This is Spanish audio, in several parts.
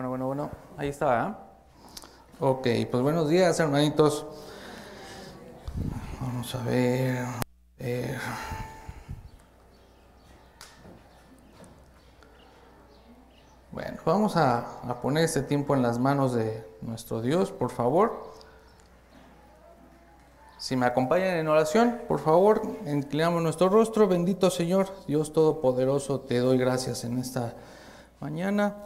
Bueno, bueno, bueno, ahí está. ¿eh? Ok, pues buenos días, hermanitos. Vamos a ver. Bueno, vamos a, a poner este tiempo en las manos de nuestro Dios, por favor. Si me acompañan en oración, por favor, inclinamos nuestro rostro. Bendito Señor, Dios Todopoderoso, te doy gracias en esta mañana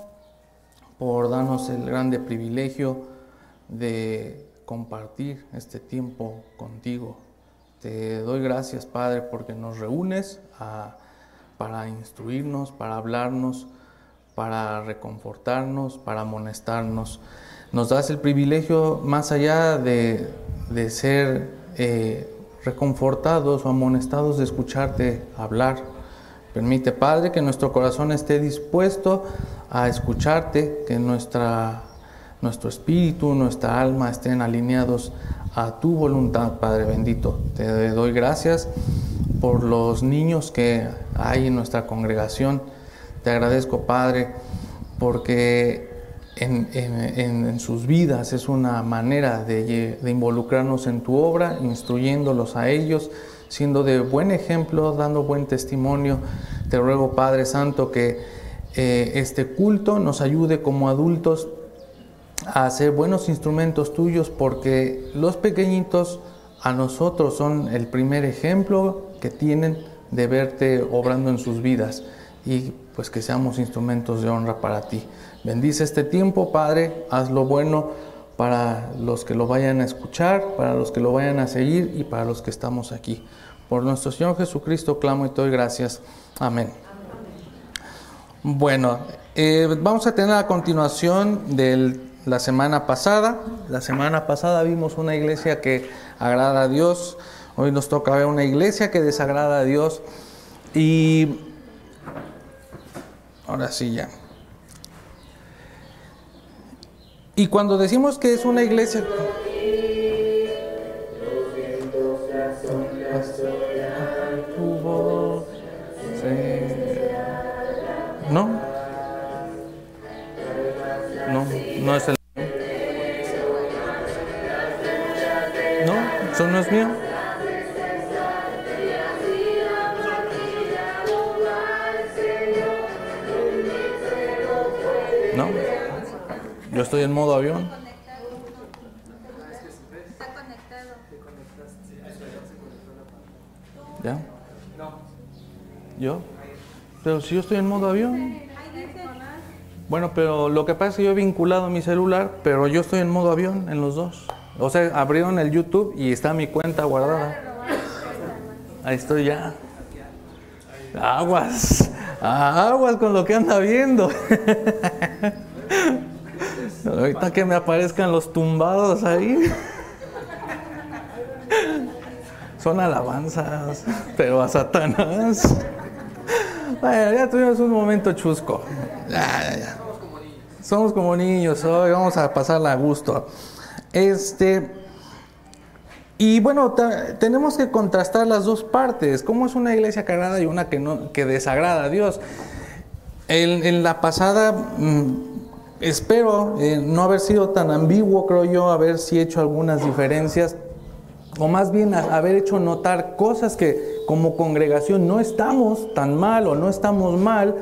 por darnos el grande privilegio de compartir este tiempo contigo. Te doy gracias, Padre, porque nos reúnes a- para instruirnos, para hablarnos, para reconfortarnos, para amonestarnos. Nos das el privilegio, más allá de, de ser eh, reconfortados o amonestados, de escucharte hablar. Permite, Padre, que nuestro corazón esté dispuesto a escucharte, que nuestra, nuestro espíritu, nuestra alma estén alineados a tu voluntad, Padre bendito. Te doy gracias por los niños que hay en nuestra congregación. Te agradezco, Padre, porque en, en- sus vidas es una manera de involucrarnos en tu obra, instruyéndolos a ellos, siendo de buen ejemplo, dando buen testimonio. Te ruego, Padre Santo, que eh, este culto nos ayude como adultos a ser buenos instrumentos tuyos porque los pequeñitos a nosotros son el primer ejemplo que tienen de verte obrando en sus vidas y pues que seamos instrumentos de honra para ti. Bendice este tiempo, Padre, haz lo bueno para los que lo vayan a escuchar, para los que lo vayan a seguir y para los que estamos aquí. Por nuestro Señor Jesucristo clamo y doy gracias. Amén. Bueno, eh, vamos a tener a continuación de la semana pasada. La semana pasada vimos una iglesia que agrada a Dios. Hoy nos toca ver una iglesia que desagrada a Dios. Y ahora sí ya. Y cuando decimos que es una iglesia... no. Yo estoy en modo avión. ¿Ya? ¿Yo? Pero si yo estoy en modo avión. Bueno, pero lo que pasa es que yo he vinculado mi celular, pero yo estoy en modo avión en los dos. O sea, abrieron el YouTube y está mi cuenta guardada. Ahí estoy ya. Aguas, aguas con lo que anda viendo. Ahorita que me aparezcan los tumbados ahí. Son alabanzas, pero a Satanás. Ya tuvimos un momento chusco. Ya, ya, ya. Somos como niños hoy, vamos a pasarla a gusto. Este. Y bueno, tenemos que contrastar las dos partes. ¿Cómo es una iglesia que agrada y una que, no, que desagrada a Dios? En, la pasada, mm, espero eh, no haber sido tan ambiguo, creo yo, haber sí hecho algunas diferencias, o más bien haber hecho notar cosas que como congregación no estamos tan mal o no estamos mal,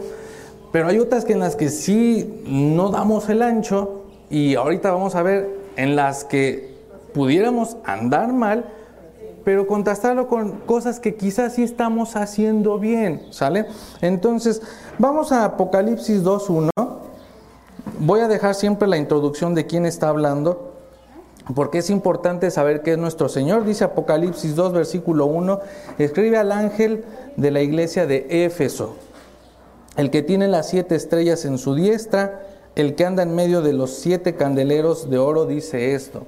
pero hay otras que en las que sí no damos el ancho y ahorita vamos a ver en las que pudiéramos andar mal, pero contrastarlo con cosas que quizás sí estamos haciendo bien, ¿sale? Entonces, vamos a Apocalipsis 2.1. Voy a dejar siempre la introducción de quién está hablando, porque es importante saber que es nuestro Señor. Dice Apocalipsis 2, versículo 1, escribe al ángel de la iglesia de Éfeso, el que tiene las siete estrellas en su diestra, el que anda en medio de los siete candeleros de oro, dice esto.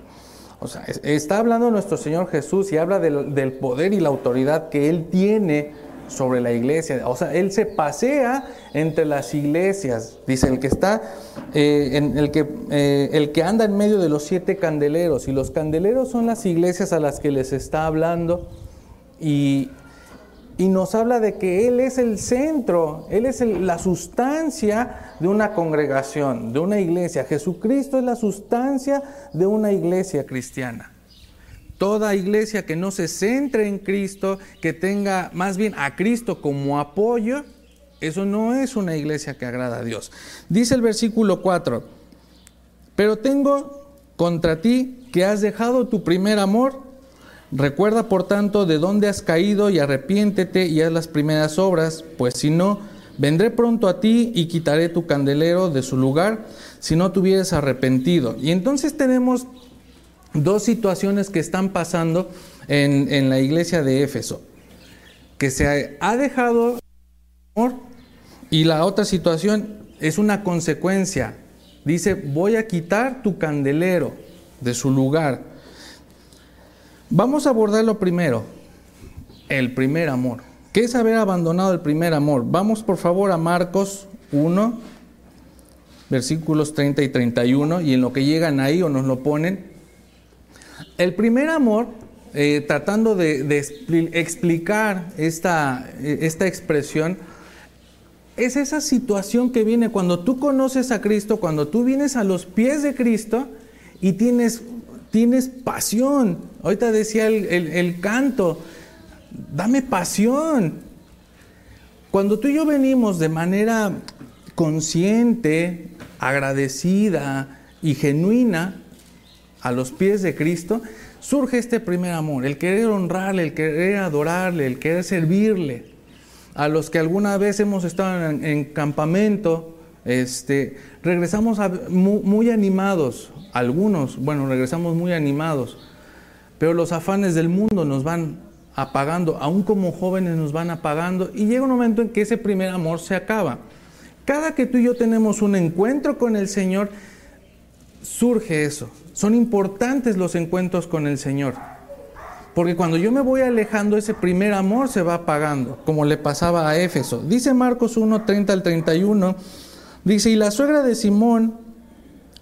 O sea, es- está hablando nuestro Señor Jesús y habla del, del poder y la autoridad que Él tiene sobre la iglesia. O sea, Él se pasea entre las iglesias. Dice, el que está, eh, en, el, que, eh, el que anda en medio de los siete candeleros. Y los candeleros son las iglesias a las que les está hablando. Y, y nos habla de que Él es el centro, Él es la sustancia de una congregación, de una iglesia. Jesucristo es la sustancia de una iglesia cristiana. Toda iglesia que no se centre en Cristo, que tenga más bien a Cristo como apoyo, eso no es una iglesia que agrada a Dios. Dice el versículo 4, pero tengo contra ti que has dejado tu primer amor. Recuerda por tanto de dónde has caído y arrepiéntete y haz las primeras obras, pues si no, vendré pronto a ti y quitaré tu candelero de su lugar si no te hubieras arrepentido. Y entonces tenemos dos situaciones que están pasando en, en la iglesia de Éfeso, que se ha dejado amor y la otra situación es una consecuencia. Dice, voy a quitar tu candelero de su lugar. Vamos a abordarlo primero, el primer amor. ¿Qué es haber abandonado el primer amor? Vamos por favor a Marcos 1, versículos 30 y 31, y en lo que llegan ahí o nos lo ponen, el primer amor, eh, tratando de, explicar esta, esta expresión, es esa situación que viene cuando tú conoces a Cristo, cuando tú vienes a los pies de Cristo y tienes, tienes pasión. Ahorita decía el, el canto, dame pasión. Cuando tú y yo venimos de manera consciente, agradecida y genuina, a los pies de Cristo, surge este primer amor, el querer honrarle, el querer adorarle, el querer servirle. A los que alguna vez hemos estado en, campamento, este, regresamos muy, animados, algunos, bueno, regresamos muy animados, pero los afanes del mundo nos van apagando, aún como jóvenes nos van apagando, y llega un momento en que ese primer amor se acaba. Cada que tú y yo tenemos un encuentro con el Señor, surge eso, son importantes los encuentros con el Señor. Porque cuando yo me voy alejando, ese primer amor se va apagando, como le pasaba a Éfeso. Dice Marcos 1, 30 al 31, dice, y la suegra de Simón,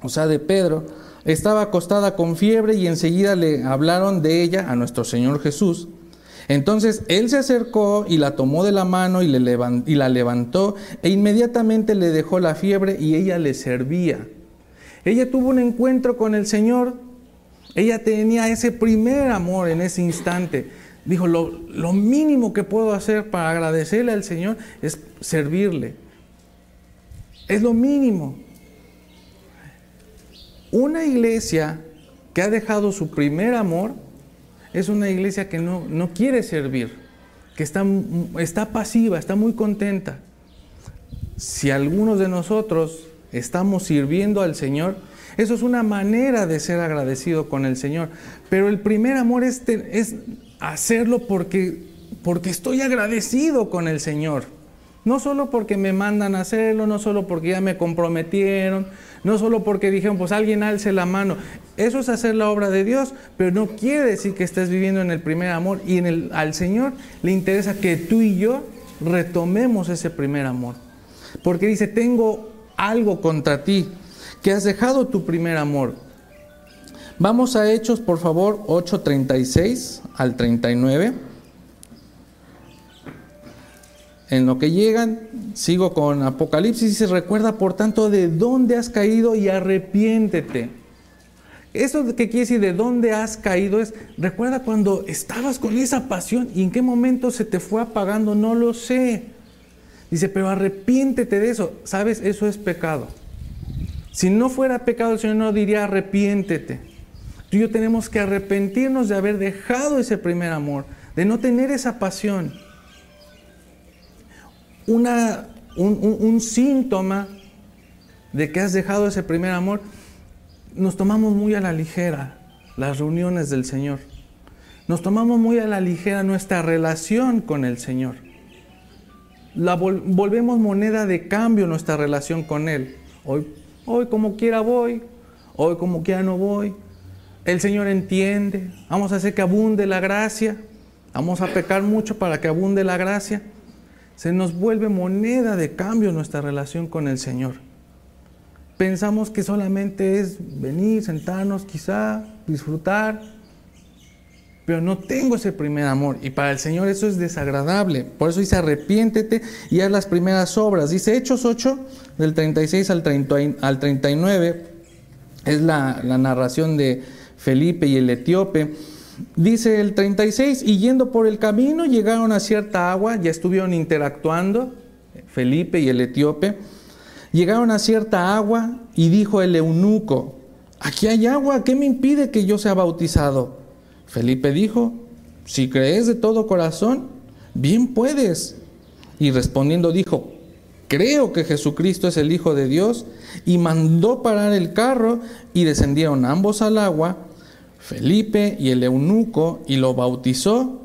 o sea, de Pedro, estaba acostada con fiebre y enseguida le hablaron de ella a nuestro Señor Jesús. Entonces él se acercó y la tomó de la mano y, la levantó e inmediatamente le dejó la fiebre y ella le servía. Ella tuvo un encuentro con el Señor. Ella tenía ese primer amor en ese instante. Dijo, lo, lo, mínimo que puedo hacer para agradecerle al Señor es servirle. Es lo mínimo. Una iglesia que ha dejado su primer amor es una iglesia que no, no quiere servir, que está, está pasiva, está muy contenta. Si algunos de nosotros estamos sirviendo al Señor, eso es una manera de ser agradecido con el Señor. Pero el primer amor es, es hacerlo porque, porque estoy agradecido con el Señor. No solo porque me mandan a hacerlo, no solo porque ya me comprometieron, no solo porque dijeron, pues alguien alce la mano. Eso es hacer la obra de Dios, pero no quiere decir que estés viviendo en el primer amor. Y en el, al Señor le interesa que tú y yo retomemos ese primer amor. Porque dice, tengo algo contra ti, que has dejado tu primer amor. Vamos a Hechos, por favor, 8.36 al 39. En lo que llegan, sigo con Apocalipsis y recuerda por tanto de dónde has caído y arrepiéntete. Eso que quiere decir de dónde has caído es, recuerda cuando estabas con esa pasión y en qué momento se te fue apagando, no lo sé. Dice, pero arrepiéntete de eso. ¿Sabes? Eso es pecado. Si no fuera pecado, el Señor no diría arrepiéntete. Tú y yo tenemos que arrepentirnos de haber dejado ese primer amor, de no tener esa pasión. Una, un, un síntoma de que has dejado ese primer amor, nos tomamos muy a la ligera las reuniones del Señor. Nos tomamos muy a la ligera nuestra relación con el Señor la volvemos moneda de cambio nuestra relación con Él. Hoy, hoy como quiera voy, hoy como quiera no voy. El Señor entiende, vamos a hacer que abunde la gracia, vamos a pecar mucho para que abunde la gracia. Se nos vuelve moneda de cambio nuestra relación con el Señor. Pensamos que solamente es venir, sentarnos, quizá, disfrutar. pero no tengo ese primer amor. Y para el Señor eso es desagradable. Por eso dice, arrepiéntete y haz las primeras obras. Dice Hechos 8, del 36 al, 30, al 39, es la, la narración de Felipe y el etíope. Dice el 36, y yendo por el camino llegaron a cierta agua, ya estuvieron interactuando, Felipe y el etíope. Llegaron a cierta agua y dijo el eunuco, aquí hay agua, ¿qué me impide que yo sea bautizado? Felipe dijo, si crees de todo corazón, bien puedes. Y respondiendo dijo, creo que Jesucristo es el Hijo de Dios, y mandó parar el carro y descendieron ambos al agua, Felipe y el eunuco, y lo bautizó.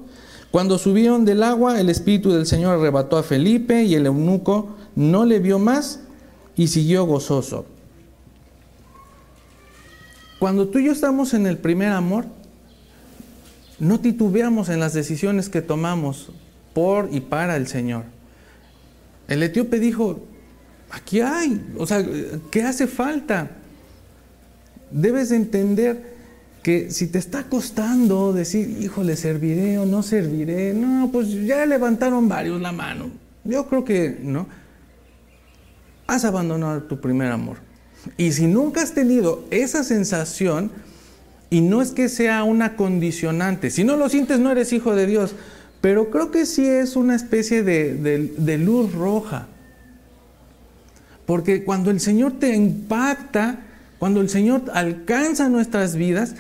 Cuando subieron del agua, el Espíritu del Señor arrebató a Felipe y el eunuco no le vio más y siguió gozoso. Cuando tú y yo estamos en el primer amor, no titubeamos en las decisiones que tomamos por y para el Señor. El etíope dijo, aquí hay, o sea, ¿qué hace falta? Debes entender que si te está costando decir, híjole, serviré o no serviré, no, pues ya levantaron varios la mano. Yo creo que, ¿no? Has abandonado tu primer amor. Y si nunca has tenido esa sensación, y no es que sea una condicionante, si no lo sientes no eres hijo de Dios, pero creo que sí es una especie de, de luz roja. Porque cuando el Señor te impacta, cuando el Señor alcanza nuestras vidas,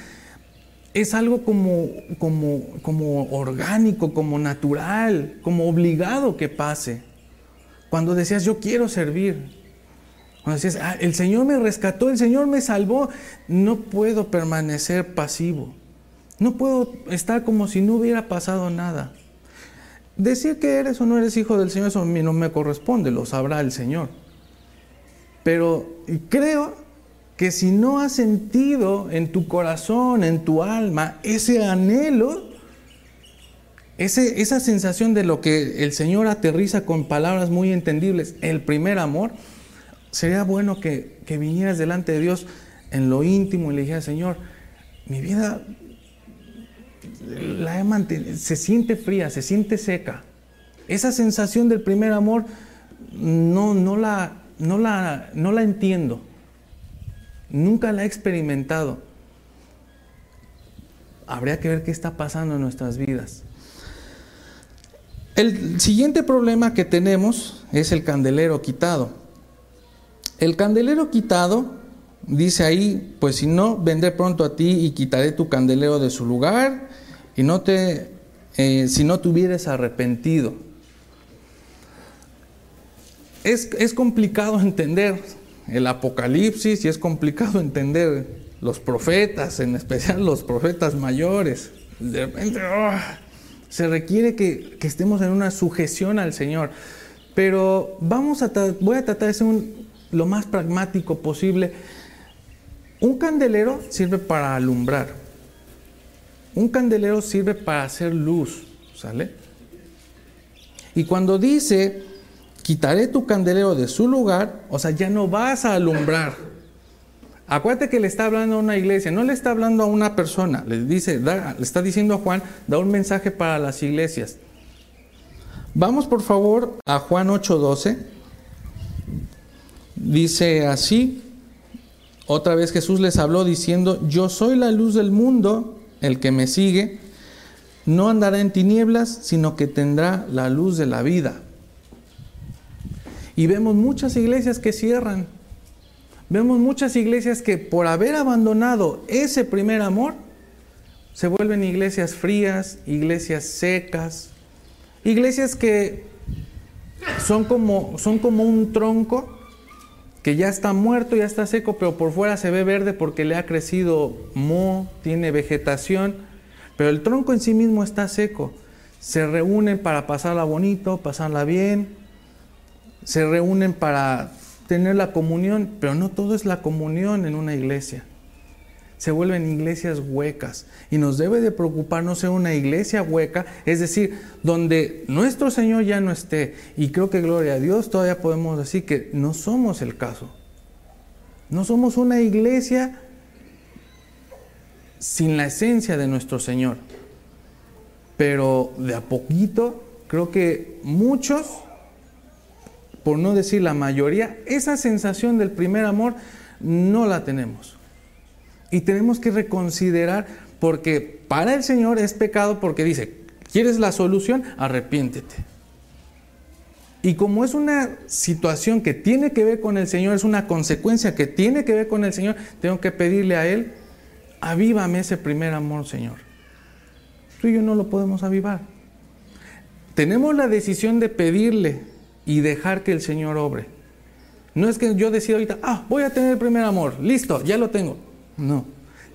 es algo como, como, como orgánico, como natural, como obligado que pase. Cuando decías, yo quiero servir, cuando decías, ah, el Señor me rescató, el Señor me salvó, no puedo permanecer pasivo. No puedo estar como si no hubiera pasado nada. Decir que eres o no eres hijo del Señor, eso a mí no me corresponde, lo sabrá el Señor. Pero creo que si no has sentido en tu corazón, en tu alma, ese anhelo, ese, esa sensación de lo que el Señor aterriza con palabras muy entendibles, el primer amor, sería bueno que, vinieras delante de Dios en lo íntimo y le dijeras, Señor, mi vida la se siente fría, se siente seca. Esa sensación del primer amor no, no, la, no, la, no la entiendo. Nunca la he experimentado. Habría que ver qué está pasando en nuestras vidas. El siguiente problema que tenemos es el candelero quitado. El candelero quitado, dice ahí, pues si no, vendré pronto a ti y quitaré tu candelero de su lugar y no te, eh, si no te hubieras arrepentido. Es, es complicado entender el Apocalipsis y es complicado entender los profetas, en especial los profetas mayores. De repente ¡ah! se requiere que, estemos en una sujeción al Señor. Pero vamos a voy a tratar de ser lo más pragmático posible. Un candelero sirve para alumbrar. Un candelero sirve para hacer luz, ¿sale? Y cuando dice, quitaré tu candelero de su lugar, o sea, ya no vas a alumbrar. Acuérdate que le está hablando a una iglesia, no le está hablando a una persona, le, dice, le está diciendo a Juan, da un mensaje para las iglesias. Vamos por favor a Juan 8:12. Dice así, otra vez Jesús les habló diciendo, yo soy la luz del mundo, el que me sigue, no andará en tinieblas, sino que tendrá la luz de la vida. Y vemos muchas iglesias que cierran. Vemos muchas iglesias que por haber abandonado ese primer amor, se vuelven iglesias frías, iglesias secas, iglesias que son como, son como un tronco que ya está muerto, ya está seco, pero por fuera se ve verde porque le ha crecido moho, tiene vegetación, pero el tronco en sí mismo está seco. Se reúnen para pasarla bonito, pasarla bien, se reúnen para tener la comunión, pero no todo es la comunión en una iglesia se vuelven iglesias huecas. Y nos debe de preocupar no ser una iglesia hueca, es decir, donde nuestro Señor ya no esté. Y creo que gloria a Dios todavía podemos decir que no somos el caso. No somos una iglesia sin la esencia de nuestro Señor. pero de a poquito creo que muchos, por no decir la mayoría, esa sensación del primer amor no la tenemos. Y tenemos que reconsiderar porque para el Señor es pecado porque dice, ¿quieres la solución? Arrepiéntete. Y como es una situación que tiene que ver con el Señor, es una consecuencia que tiene que ver con el Señor, tengo que pedirle a Él, avívame ese primer amor, Señor. Tú y yo no lo podemos avivar. Tenemos la decisión de pedirle y dejar que el Señor obre. No es que yo decida ahorita, ah, voy a tener el primer amor, listo, ya lo tengo. No,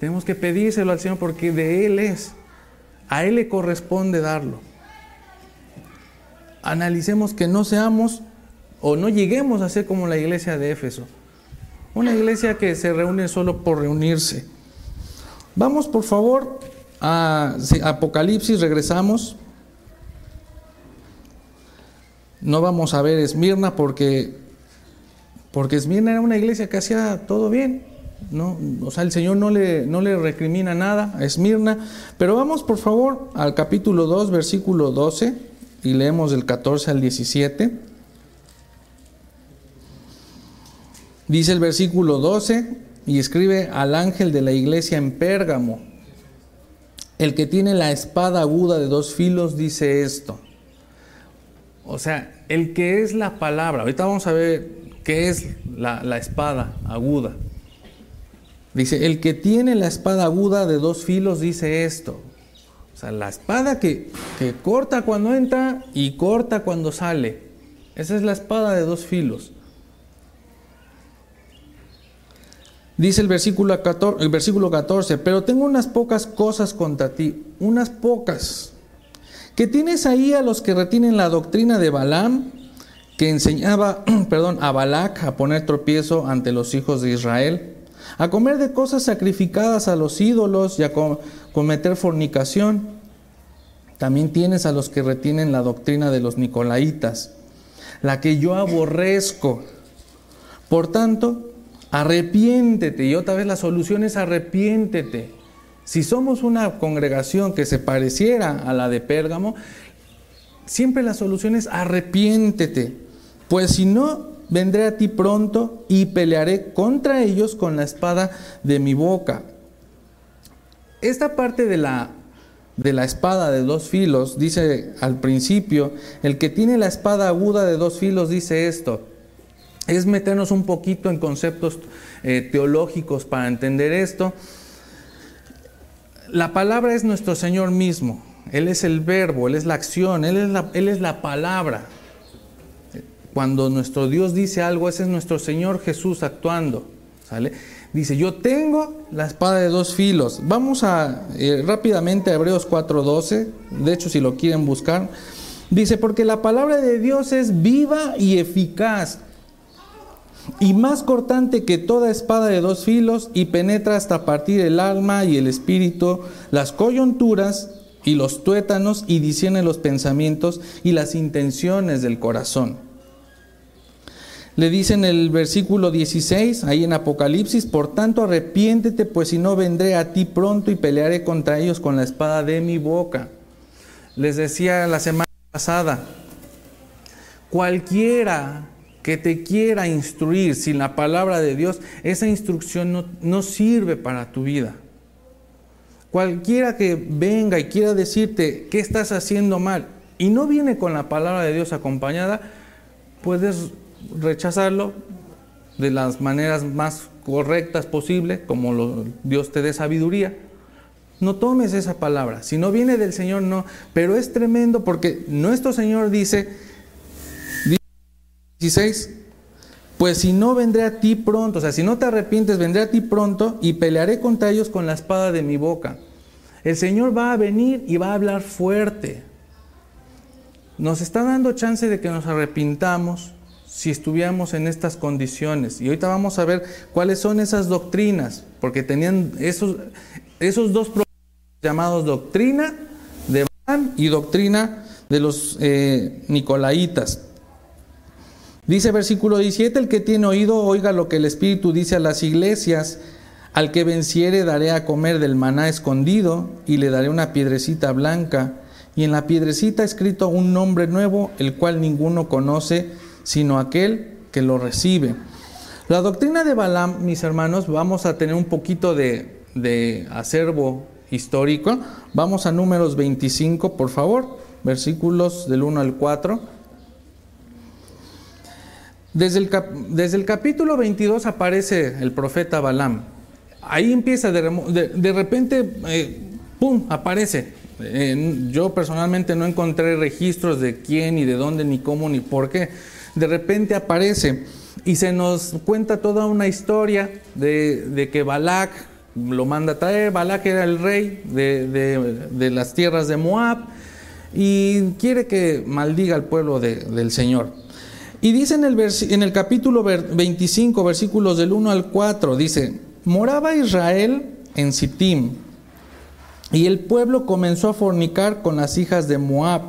tenemos que pedírselo al Señor porque de Él es. A Él le corresponde darlo analicemos que no seamos o no lleguemos a ser como la iglesia de Éfeso. Una iglesia que se reúne solo por reunirse. Vamos por favor a Apocalipsis, regresamos. No vamos a ver Esmirna porque, porque Esmirna era una iglesia que hacía todo bien. ¿no? O sea, el Señor no le, no le recrimina nada a Esmirna. Pero vamos por favor al capítulo 2, versículo 12 y leemos del 14 al 17. Dice el versículo 12 y escribe al ángel de la iglesia en Pérgamo. El que tiene la espada aguda de dos filos dice esto. O sea, el que es la palabra. Ahorita vamos a ver qué es la, espada aguda. Dice, el que tiene la espada aguda de dos filos dice esto sea, la espada que, que corta cuando entra y corta cuando sale. Esa es la espada de dos filos. Dice el versículo 14, el versículo 14, pero tengo unas pocas cosas contra ti, unas pocas. Que tienes ahí a los que retienen la doctrina de Balaam, que enseñaba, perdón, a Balac a poner tropiezo ante los hijos de Israel, a comer de cosas sacrificadas a los ídolos y a cometer fornicación. También tienes a los que retienen la doctrina de los nicolaitas, la que yo aborrezco. Por tanto, arrepiéntete. Y otra vez la solución es arrepiéntete. Si somos una congregación que se pareciera a la de Pérgamo, siempre la solución es arrepiéntete. Pues si no, vendré a ti pronto y pelearé contra ellos con la espada de mi boca. Esta parte de la, de la espada de dos filos dice al principio, el que tiene la espada aguda de dos filos dice esto. Es meternos un poquito en conceptos eh, teológicos para entender esto. La palabra es nuestro Señor mismo. Él es el verbo, Él es la acción, Él es la, él es la palabra. Cuando nuestro Dios dice algo, ese es nuestro Señor Jesús actuando. ¿Sale? Dice, yo tengo la espada de dos filos. Vamos a eh, rápidamente a Hebreos 4:12. De hecho, si lo quieren buscar. Dice, porque la palabra de Dios es viva y eficaz. Y más cortante que toda espada de dos filos y penetra hasta partir el alma y el espíritu, las coyunturas y los tuétanos y discierne los pensamientos y las intenciones del corazón le dice en el versículo 16, ahí en Apocalipsis, por tanto arrepiéntete, pues si no vendré a ti pronto y pelearé contra ellos con la espada de mi boca. Les decía la semana pasada, cualquiera que te quiera instruir sin la palabra de Dios, esa instrucción no, no sirve para tu vida. Cualquiera que venga y quiera decirte qué estás haciendo mal y no viene con la palabra de Dios acompañada, puedes rechazarlo de las maneras más correctas posible, como Dios te dé sabiduría. No tomes esa palabra. Si no viene del Señor, no. Pero es tremendo porque nuestro Señor dice, 16, pues si no vendré a ti pronto, o sea, si no te arrepientes, vendré a ti pronto y pelearé contra ellos con la espada de mi boca. El Señor va a venir y va a hablar fuerte. Nos está dando chance de que nos arrepintamos, si estuviéramos en estas condiciones. Y ahorita vamos a ver cuáles son esas doctrinas, porque tenían esos, esos dos problemas llamados doctrina de Balaam y doctrina de los eh, Nicolaitas. Dice versículo 17, el que tiene oído, oiga lo que el Espíritu dice a las iglesias, al que venciere daré a comer del maná escondido y le daré una piedrecita blanca y en la piedrecita escrito un nombre nuevo, el cual ninguno conoce, sino aquel que lo recibe. La doctrina de Balaam, mis hermanos, vamos a tener un poquito de, de acervo histórico. Vamos a números 25, por favor, versículos del 1 al 4. Desde el, capítulo 22 aparece el profeta Balaam. Ahí empieza, de, repente, eh, ¡pum!, aparece. Eh, yo personalmente no encontré registros de quién, ni de dónde, ni cómo, ni por qué. De repente aparece y se nos cuenta toda una historia de, que Balak lo manda a traer. Balak era el rey de, las tierras de Moab y quiere que maldiga al pueblo del Señor. Y dice en el, en el capítulo 25, versículos del 1 al 4, dice, moraba Israel en Sittim y el pueblo comenzó a fornicar con las hijas de Moab,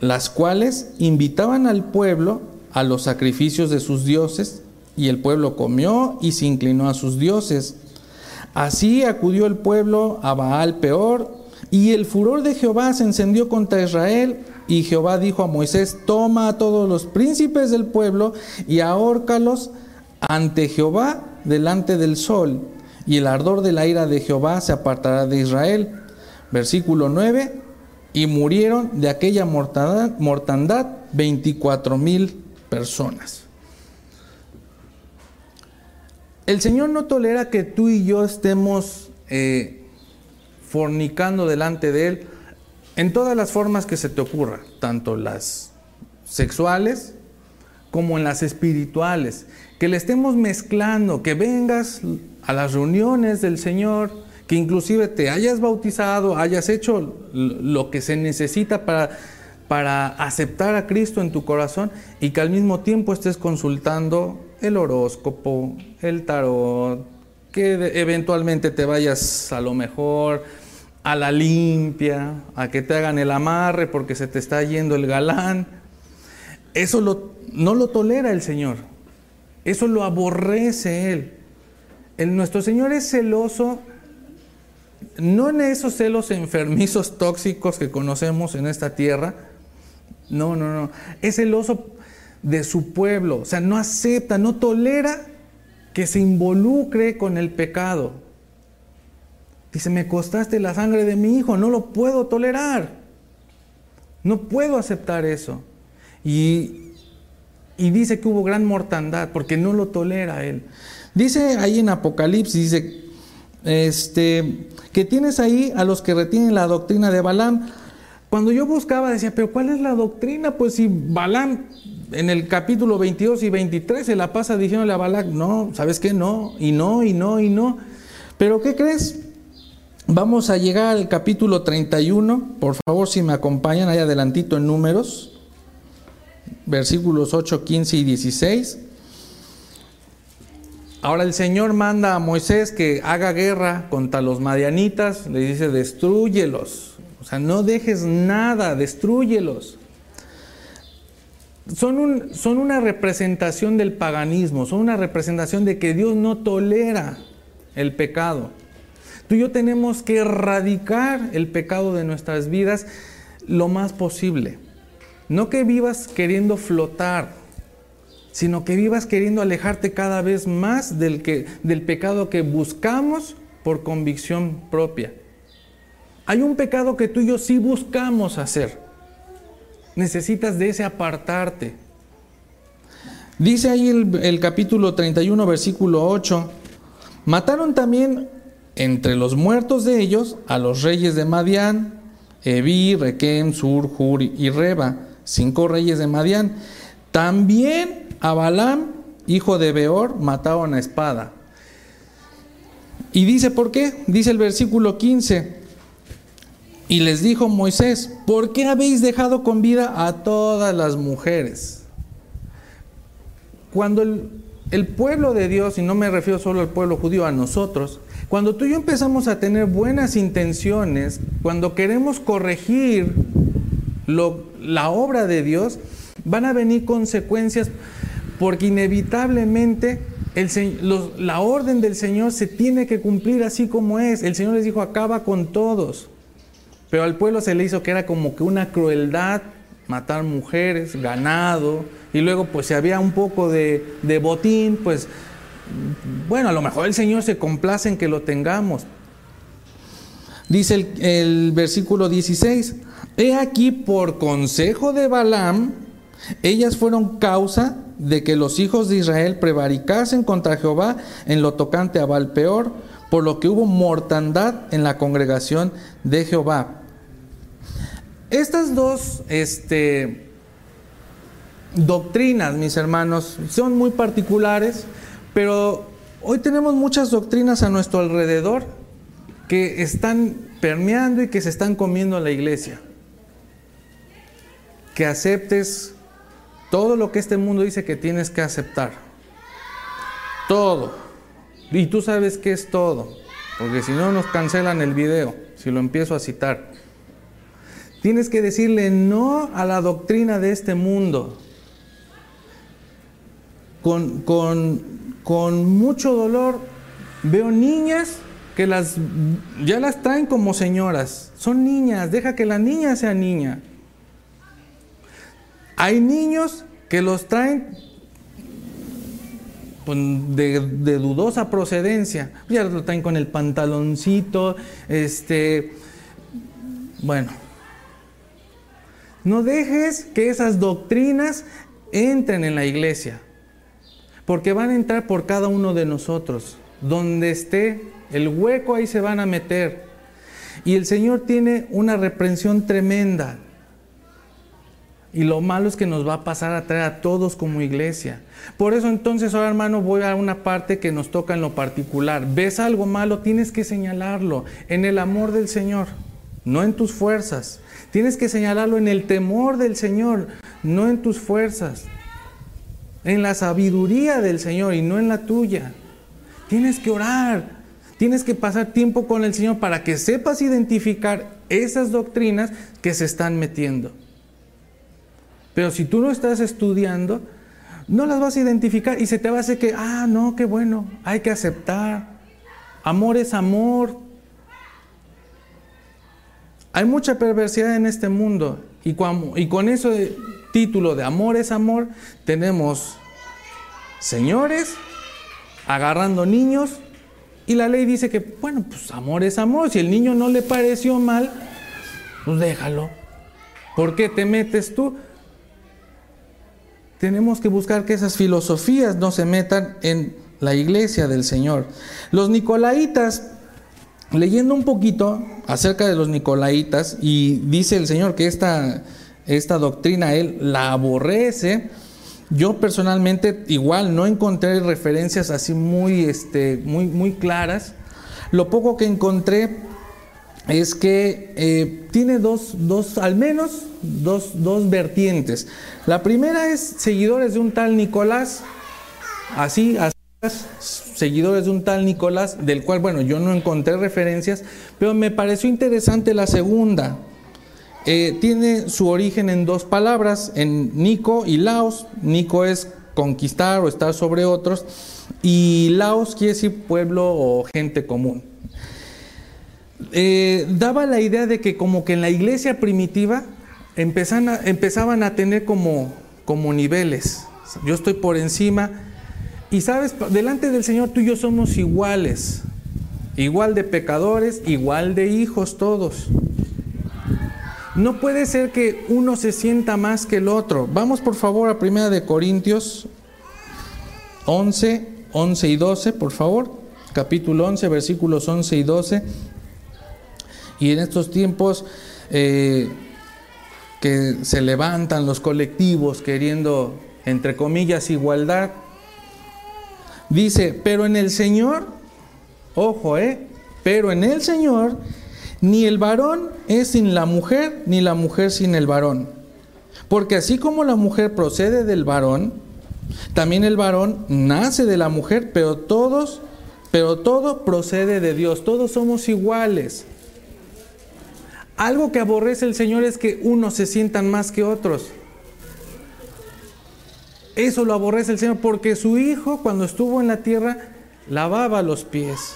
las cuales invitaban al pueblo a los sacrificios de sus dioses, y el pueblo comió y se inclinó a sus dioses. Así acudió el pueblo a Baal peor, y el furor de Jehová se encendió contra Israel, y Jehová dijo a Moisés, toma a todos los príncipes del pueblo y ahórcalos ante Jehová delante del sol, y el ardor de la ira de Jehová se apartará de Israel. Versículo 9, y murieron de aquella mortandad, mortandad 24 mil personas. El Señor no tolera que tú y yo estemos eh, fornicando delante de Él en todas las formas que se te ocurra, tanto las sexuales como en las espirituales. Que le estemos mezclando, que vengas a las reuniones del Señor, que inclusive te hayas bautizado, hayas hecho lo que se necesita para, para aceptar a Cristo en tu corazón y que al mismo tiempo estés consultando el horóscopo, el tarot, que eventualmente te vayas a lo mejor a la limpia, a que te hagan el amarre porque se te está yendo el galán. Eso no lo tolera el Señor. Eso lo aborrece Él. El, nuestro Señor es celoso, no en esos celos enfermizos tóxicos que conocemos en esta tierra. No, no, no. Es celoso de su pueblo. O sea, no acepta, no tolera que se involucre con el pecado. Dice, me costaste la sangre de mi hijo, no lo puedo tolerar. No puedo aceptar eso. Y, y dice que hubo gran mortandad porque no lo tolera él. Dice ahí en Apocalipsis, dice, este, que tienes ahí a los que retienen la doctrina de Balaam. Cuando yo buscaba decía, pero ¿cuál es la doctrina? Pues si Balaam en el capítulo 22 y 23 se la pasa diciéndole a Balac, no, ¿sabes qué? No, y no, y no, y no. Pero ¿qué crees? Vamos a llegar al capítulo 31, por favor si me acompañan ahí adelantito en números, versículos 8, 15 y 16. Ahora el Señor manda a Moisés que haga guerra contra los madianitas, le dice, destruyelos, o sea, no dejes nada, destruyelos son, son una representación del paganismo, son una representación de que Dios no tolera el pecado. Tú y yo tenemos que erradicar el pecado de nuestras vidas lo más posible. No que vivas queriendo flotar, sino que vivas queriendo alejarte cada vez más del, que, del pecado que buscamos por convicción propia. Hay un pecado que tú y yo sí buscamos hacer necesitas de ese apartarte. Dice ahí el, capítulo 31, versículo 8, mataron también entre los muertos de ellos a los reyes de Madián, Evi, Requem, Sur, Hur y Reba, cinco reyes de Madián. También a Balaam, hijo de Beor, mataron a espada. Y dice, ¿por qué? Dice el versículo 15, y les dijo Moisés, ¿por qué habéis dejado con vida a todas las mujeres? Cuando el, pueblo de Dios, y no me refiero solo al pueblo judío, a nosotros, cuando tú y yo empezamos a tener buenas intenciones, cuando queremos corregir la obra de Dios, van a venir consecuencias porque inevitablemente la orden del Señor se tiene que cumplir así como es. El Señor les dijo, acaba con todos. pero al pueblo se le hizo que era como que una crueldad matar mujeres, ganado, y luego pues si había un poco de, de botín, pues bueno, a lo mejor el Señor se complace en que lo tengamos. Dice el, el versículo 16, he aquí por consejo de Balaam, ellas fueron causa de que los hijos de Israel prevaricasen contra Jehová en lo tocante a Balpeor, por lo que hubo mortandad en la congregación de Jehová. Estas dos este, doctrinas, mis hermanos, son muy particulares, pero hoy tenemos muchas doctrinas a nuestro alrededor que están permeando y que se están comiendo a la iglesia. Que aceptes todo lo que este mundo dice que tienes que aceptar. Todo. Y tú sabes qué es todo. Porque si no nos cancelan el video, si lo empiezo a citar. Tienes que decirle no a la doctrina de este mundo. Con, con, con mucho dolor veo niñas que las ya las traen como señoras. Son niñas, deja que la niña sea niña. Hay niños que los traen pues, de, de, dudosa procedencia. Ya lo traen con el pantaloncito, este, bueno. No dejes que esas doctrinas entren en la iglesia, porque van a entrar por cada uno de nosotros. Donde esté el hueco, ahí se van a meter. Y el Señor tiene una reprensión tremenda. Y lo malo es que nos va a pasar a traer a todos como iglesia. Por eso entonces ahora hermano voy a una parte que nos toca en lo particular. ¿Ves algo malo? Tienes que señalarlo en el amor del Señor, no en tus fuerzas. Tienes que señalarlo en el temor del Señor, no en tus fuerzas. En la sabiduría del Señor y no en la tuya. Tienes que orar. Tienes que pasar tiempo con el Señor para que sepas identificar esas doctrinas que se están metiendo. Pero si tú no estás estudiando, no las vas a identificar y se te va a hacer que, ah, no, qué bueno, hay que aceptar. Amor es amor. Hay mucha perversidad en este mundo y con, y con ese título de amor es amor, tenemos señores agarrando niños y la ley dice que, bueno, pues amor es amor. Si el niño no le pareció mal, pues déjalo. ¿Por qué te metes tú? Tenemos que buscar que esas filosofías no se metan en la iglesia del Señor. Los nicolaitas, leyendo un poquito acerca de los nicolaitas, y dice el Señor que esta, esta doctrina Él la aborrece, yo personalmente igual no encontré referencias así muy, este, muy, muy claras. Lo poco que encontré es que eh, tiene dos, dos, al menos dos, dos vertientes. La primera es seguidores de un tal Nicolás, así, así, seguidores de un tal Nicolás, del cual, bueno, yo no encontré referencias, pero me pareció interesante la segunda. Eh, tiene su origen en dos palabras, en Nico y Laos. Nico es conquistar o estar sobre otros, y Laos quiere decir pueblo o gente común. Eh, daba la idea de que como que en la iglesia primitiva empezaban a, empezaban a tener como, como niveles. Yo estoy por encima y sabes, delante del Señor tú y yo somos iguales, igual de pecadores, igual de hijos todos. No puede ser que uno se sienta más que el otro. Vamos por favor a Primera de Corintios 11, 11 y 12, por favor. Capítulo 11, versículos 11 y 12. Y en estos tiempos eh, que se levantan los colectivos queriendo, entre comillas, igualdad, dice, pero en el Señor, ojo, eh, pero en el Señor, ni el varón es sin la mujer, ni la mujer sin el varón. Porque así como la mujer procede del varón, también el varón nace de la mujer, pero todos, pero todo procede de Dios. Todos somos iguales. Algo que aborrece el Señor es que unos se sientan más que otros. Eso lo aborrece el Señor porque su hijo cuando estuvo en la tierra lavaba los pies.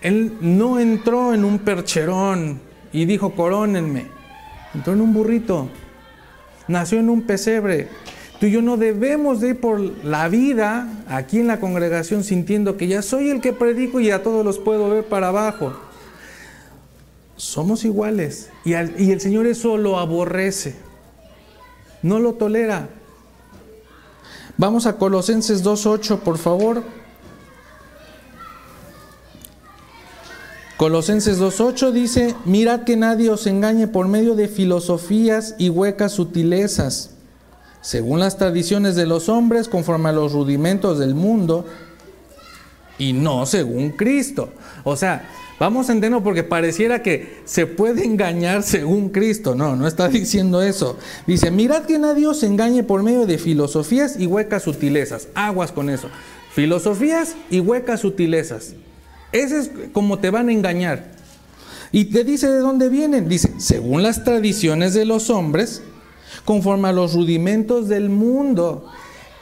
Él no entró en un percherón y dijo, corónenme. Entró en un burrito. Nació en un pesebre. Tú y yo no debemos de ir por la vida aquí en la congregación sintiendo que ya soy el que predico y a todos los puedo ver para abajo. Somos iguales y, y el Señor eso lo aborrece. No lo tolera. Vamos a Colosenses 2.8, por favor. Colosenses 2.8 dice, mirad que nadie os engañe por medio de filosofías y huecas sutilezas, según las tradiciones de los hombres, conforme a los rudimentos del mundo, y no según Cristo. O sea, vamos a entenderlo porque pareciera que se puede engañar según Cristo. No, no está diciendo eso. Dice, mirad que nadie os engañe por medio de filosofías y huecas sutilezas. Aguas con eso. Filosofías y huecas sutilezas. Ese es como te van a engañar. Y te dice de dónde vienen. Dice, según las tradiciones de los hombres, conforme a los rudimentos del mundo.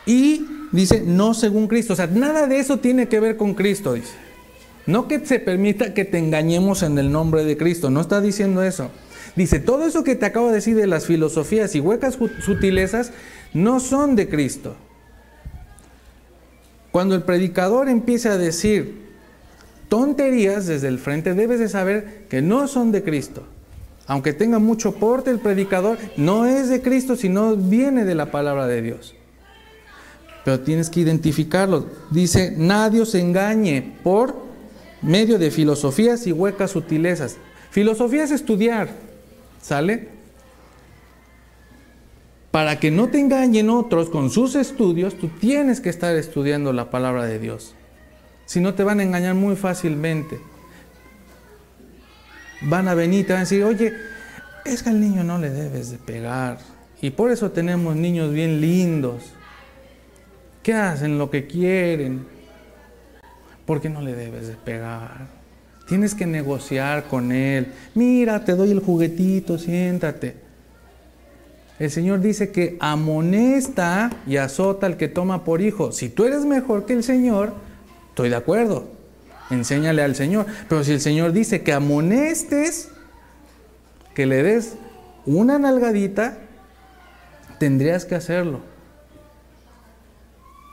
Y dice, no según Cristo. O sea, nada de eso tiene que ver con Cristo, dice. No que se permita que te engañemos en el nombre de Cristo. No está diciendo eso. Dice, todo eso que te acabo de decir de las filosofías y huecas sutilezas no son de Cristo. Cuando el predicador empieza a decir, tonterías desde el frente, debes de saber que no son de Cristo. Aunque tenga mucho porte el predicador, no es de Cristo, sino viene de la palabra de Dios. Pero tienes que identificarlo. Dice, nadie os engañe por medio de filosofías y huecas sutilezas. Filosofía es estudiar, ¿sale? Para que no te engañen otros con sus estudios, tú tienes que estar estudiando la palabra de Dios. Si no te van a engañar muy fácilmente. Van a venir y te van a decir, oye, es que al niño no le debes de pegar. Y por eso tenemos niños bien lindos, que hacen lo que quieren. ¿Por qué no le debes de pegar? Tienes que negociar con él. Mira, te doy el juguetito, siéntate. El Señor dice que amonesta y azota al que toma por hijo. Si tú eres mejor que el Señor, Estoy de acuerdo. Enséñale al Señor. Pero si el Señor dice que amonestes, que le des una nalgadita, tendrías que hacerlo.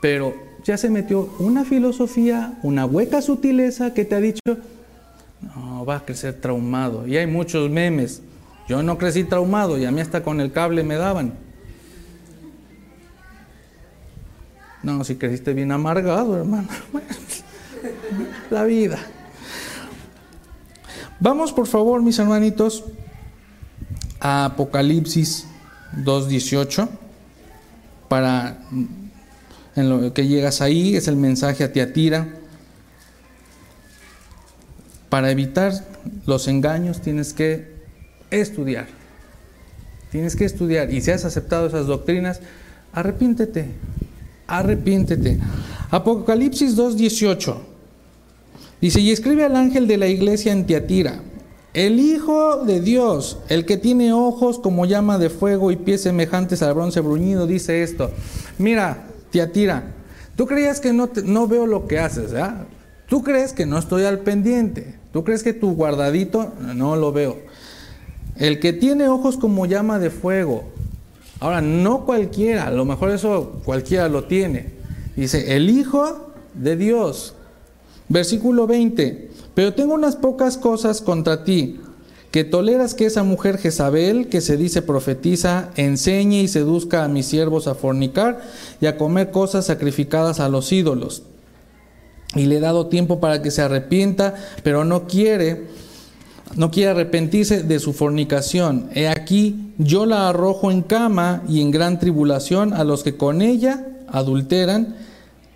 Pero ya se metió una filosofía, una hueca sutileza que te ha dicho, no, va a crecer traumado. Y hay muchos memes. Yo no crecí traumado y a mí hasta con el cable me daban. No, si creciste bien amargado, hermano. La vida. Vamos, por favor, mis hermanitos, a Apocalipsis 2.18. Para en lo que llegas ahí, es el mensaje a Tiatira. Para evitar los engaños tienes que estudiar. Tienes que estudiar. Y si has aceptado esas doctrinas, arrepiéntete arrepiéntete. Apocalipsis 2.18 dice, y escribe al ángel de la iglesia en Tiatira, el Hijo de Dios, el que tiene ojos como llama de fuego y pies semejantes al bronce bruñido, dice esto, mira, Tiatira, tú creías que no, no veo lo que haces, ¿verdad? Tú crees que no estoy al pendiente, tú crees que tu guardadito no lo veo. El que tiene ojos como llama de fuego Ahora, no cualquiera, a lo mejor eso cualquiera lo tiene. Dice, el Hijo de Dios. Versículo 20, pero tengo unas pocas cosas contra ti, que toleras que esa mujer Jezabel, que se dice profetiza, enseñe y seduzca a mis siervos a fornicar y a comer cosas sacrificadas a los ídolos. Y le he dado tiempo para que se arrepienta, pero no quiere no quiere arrepentirse de su fornicación. He aquí, yo la arrojo en cama y en gran tribulación a los que con ella adulteran,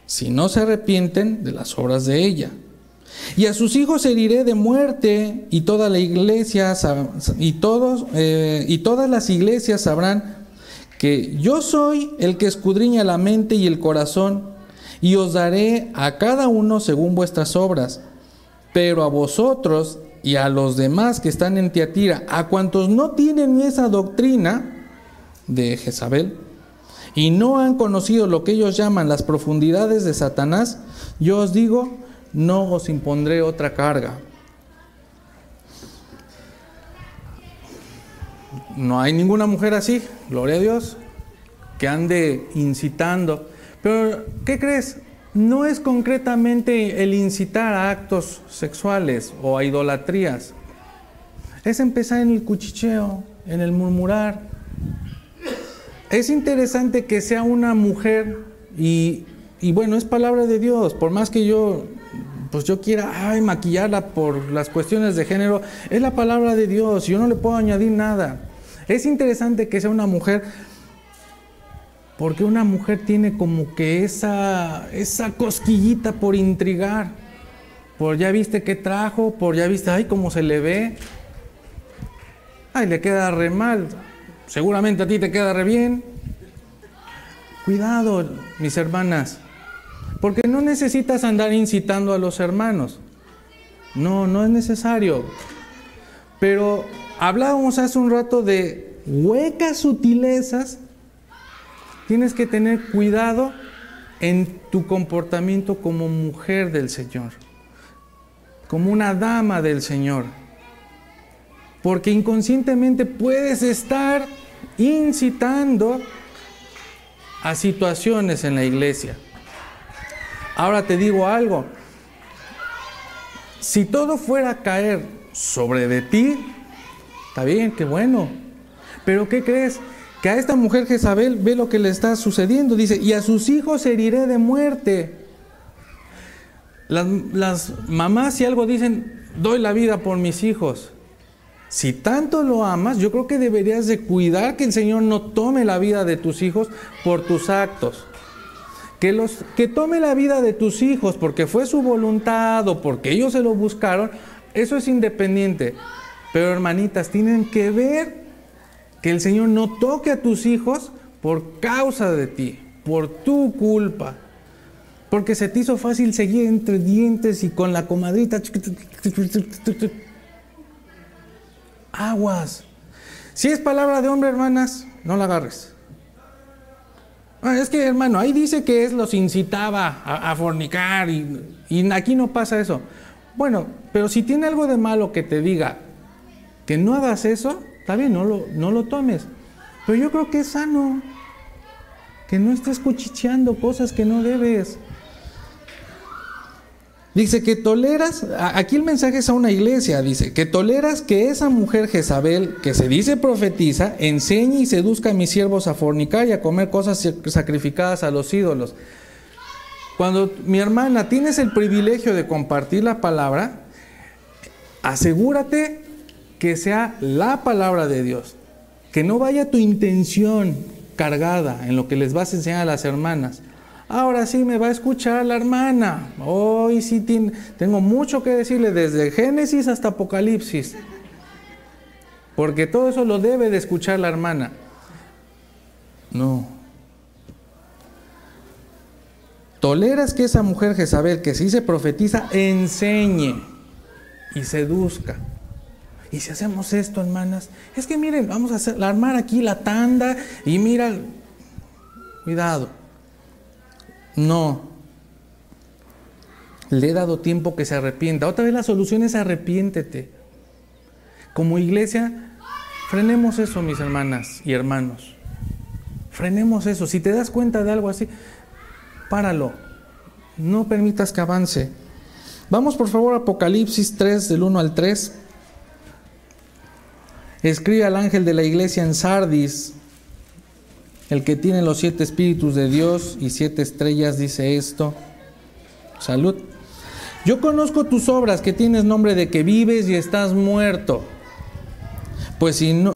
si no se arrepienten de las obras de ella. Y a sus hijos heriré de muerte, y toda la iglesia y todos eh, y todas las iglesias sabrán que yo soy el que escudriña la mente y el corazón, y os daré a cada uno según vuestras obras. Pero a vosotros y a los demás que están en Tiatira, a cuantos no tienen esa doctrina de Jezabel y no han conocido lo que ellos llaman las profundidades de Satanás, yo os digo, no os impondré otra carga. No hay ninguna mujer así, gloria a Dios, que ande incitando. Pero, ¿qué crees? No es concretamente el incitar a actos sexuales o a idolatrías. Es empezar en el cuchicheo, en el murmurar. Es interesante que sea una mujer y, y bueno, es palabra de Dios, por más que yo pues yo quiera ay, maquillarla por las cuestiones de género, es la palabra de Dios, yo no le puedo añadir nada. Es interesante que sea una mujer, porque una mujer tiene como que esa, esa cosquillita por intrigar, por ya viste qué trajo, por ya viste, ay, cómo se le ve, ay, le queda re mal, seguramente a ti te queda re bien. Cuidado, mis hermanas, porque no necesitas andar incitando a los hermanos. No, no es necesario. Pero hablábamos hace un rato de huecas sutilezas. Tienes que tener cuidado en tu comportamiento como mujer del Señor, como una dama del Señor. Porque inconscientemente puedes estar incitando a situaciones en la iglesia. Ahora te digo algo, si todo fuera a caer sobre de ti, está bien, qué bueno, pero ¿qué crees? Que a esta mujer Jezabel ve lo que le está sucediendo, dice, y a sus hijos heriré de muerte. Las, las mamás si algo dicen, doy la vida por mis hijos. Si tanto lo amas, yo creo que deberías de cuidar que el Señor no tome la vida de tus hijos por tus actos. Que, los, que tome la vida de tus hijos porque fue su voluntad o porque ellos se lo buscaron, eso es independiente. Pero hermanitas, tienen que ver que el Señor no toque a tus hijos por causa de ti, por tu culpa. Porque se te hizo fácil seguir entre dientes y con la comadrita. Aguas. Si es palabra de hombre, hermanas, no la agarres. Ah, es que, hermano, ahí dice que es los incitaba a, fornicar y, y, aquí no pasa eso. Bueno, pero si tiene algo de malo que te diga que no hagas eso, está bien, no lo, no lo tomes. Pero yo creo que es sano que no estés cuchicheando cosas que no debes. Dice que toleras, aquí el mensaje es a una iglesia, dice, que toleras que esa mujer Jezabel, que se dice profetiza, enseñe y seduzca a mis siervos a fornicar y a comer cosas sacrificadas a los ídolos. Cuando mi hermana tienes el privilegio de compartir la palabra, asegúrate que sea la palabra de Dios, que no vaya tu intención cargada en lo que les vas a enseñar a las hermanas. Ahora sí me va a escuchar la hermana. Hoy sí tengo mucho que decirle desde Génesis hasta Apocalipsis. Porque todo eso lo debe de escuchar la hermana. No. Toleras que esa mujer Jezabel, que sí se profetiza, enseñe y seduzca. Y si hacemos esto, hermanas, es que miren, vamos a hacer, armar aquí la tanda y mira, cuidado. No. Le he dado tiempo que se arrepienta. Otra vez la solución es arrepiéntete. Como iglesia, frenemos eso, mis hermanas y hermanos. Frenemos eso. Si te das cuenta de algo así, páralo. No permitas que avance. Vamos por favor a Apocalipsis 3 del 1 al 3. Escribe al ángel de la iglesia en Sardis, el que tiene los siete espíritus de Dios y siete estrellas dice esto. Salud. Yo conozco tus obras que tienes nombre de que vives y estás muerto. Pues si no,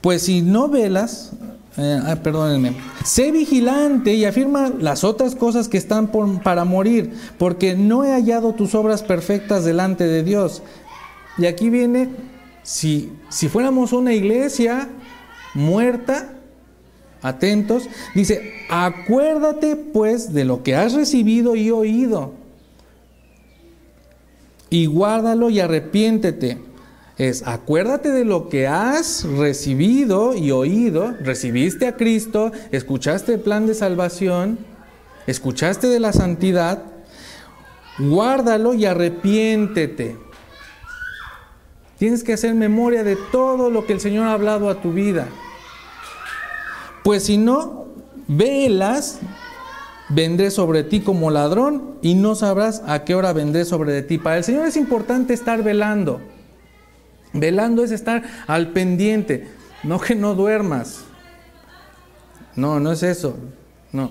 pues si no velas, eh, ah, perdónenme, sé vigilante y afirma las otras cosas que están para morir, porque no he hallado tus obras perfectas delante de Dios. Y aquí viene, si, si fuéramos una iglesia muerta, atentos, dice, acuérdate pues de lo que has recibido y oído, y guárdalo y arrepiéntete. Es, acuérdate de lo que has recibido y oído, recibiste a Cristo, escuchaste el plan de salvación, escuchaste de la santidad, guárdalo y arrepiéntete. Tienes que hacer memoria de todo lo que el Señor ha hablado a tu vida. Pues si no, velas, vendré sobre ti como ladrón y no sabrás a qué hora vendré sobre ti. Para el Señor es importante estar velando. Velando es estar al pendiente, no que no duermas. No, no es eso. No,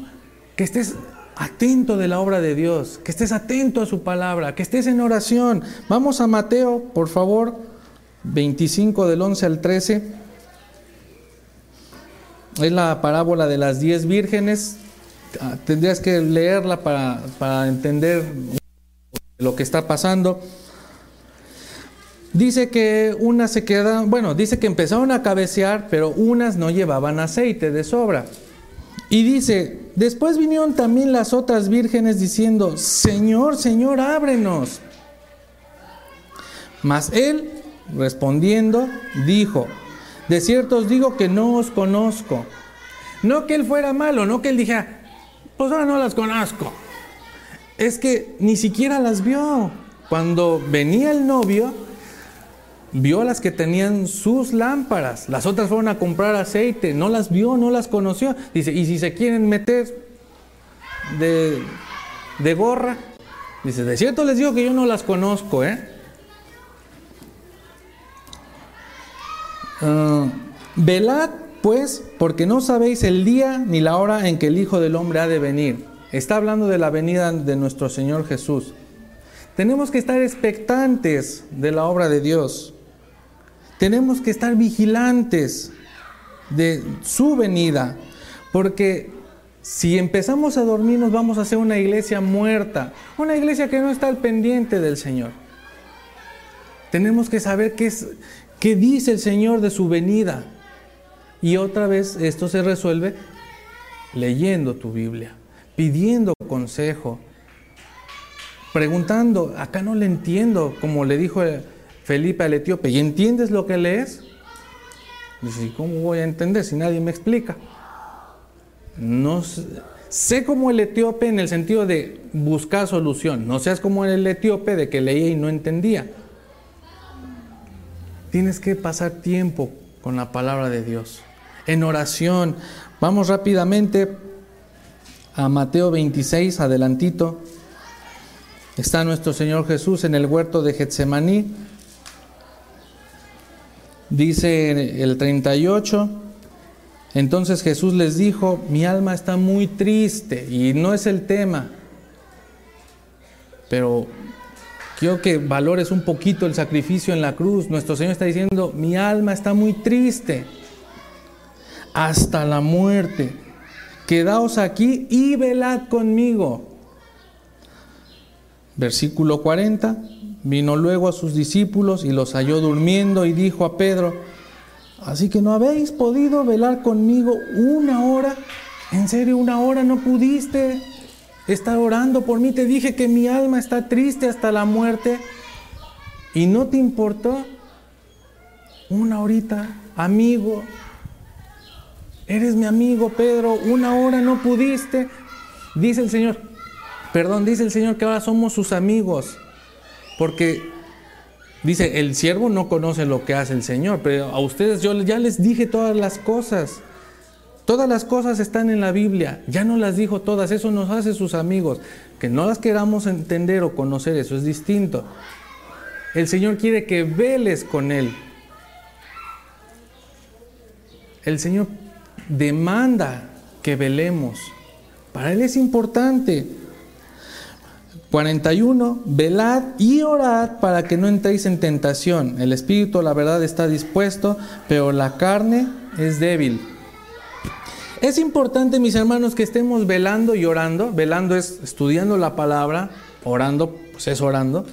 que estés atento de la obra de Dios, que estés atento a su palabra, que estés en oración. Vamos a Mateo, por favor, 25 del 11 al 13. Es la parábola de las diez vírgenes. Ah, tendrías que leerla para, para entender lo que está pasando. Dice que unas se quedan, bueno, dice que empezaron a cabecear, pero unas no llevaban aceite de sobra. Y dice, después vinieron también las otras vírgenes diciendo, Señor, Señor, ábrenos. Mas él, respondiendo, dijo, de cierto os digo que no os conozco. No que él fuera malo, no que él dijera, pues ahora no las conozco. Es que ni siquiera las vio. Cuando venía el novio, vio las que tenían sus lámparas. Las otras fueron a comprar aceite. No las vio, no las conoció. Dice, y si se quieren meter de, de gorra, dice, de cierto les digo que yo no las conozco, ¿eh? Ah, velad pues, porque no sabéis el día ni la hora en que el Hijo del Hombre ha de venir. Está hablando de la venida de nuestro Señor Jesús. Tenemos que estar expectantes de la obra de Dios. Tenemos que estar vigilantes de su venida, porque si empezamos a dormir nos vamos a hacer una iglesia muerta, una iglesia que no está al pendiente del Señor. Tenemos que saber qué es, ¿Qué dice el Señor de su venida? Y otra vez esto se resuelve leyendo tu Biblia, pidiendo consejo, preguntando, acá no le entiendo, como le dijo Felipe al etíope, ¿y entiendes lo que lees? Dice, ¿cómo voy a entender si nadie me explica? No sé como el etíope en el sentido de buscar solución, no seas como el etíope de que leía y no entendía. Tienes que pasar tiempo con la palabra de Dios. En oración. Vamos rápidamente a Mateo 26, adelantito. Está nuestro Señor Jesús en el huerto de Getsemaní. Dice el 38. Entonces Jesús les dijo, mi alma está muy triste y no es el tema, pero Quiero que valores un poquito el sacrificio en la cruz. Nuestro Señor está diciendo, mi alma está muy triste hasta la muerte. Quedaos aquí y velad conmigo. Versículo 40. Vino luego a sus discípulos y los halló durmiendo y dijo a Pedro, así que no habéis podido velar conmigo una hora. ¿En serio una hora no pudiste? Está orando por mí. Te dije que mi alma está triste hasta la muerte. Y no te importó. Una horita, amigo. Eres mi amigo, Pedro. Una hora no pudiste. Dice el Señor. Perdón, dice el Señor que ahora somos sus amigos. Porque dice, el siervo no conoce lo que hace el Señor. Pero a ustedes yo ya les dije todas las cosas. Todas las cosas están en la Biblia, ya no las dijo todas, eso nos hace sus amigos. Que no las queramos entender o conocer, eso es distinto. El Señor quiere que veles con Él. El Señor demanda que velemos. Para Él es importante. 41. Velad y orad para que no entréis en tentación. El espíritu, la verdad, está dispuesto, pero la carne es débil. Es importante, mis hermanos, que estemos velando y orando. Velando es estudiando la palabra, orando, pues es orando.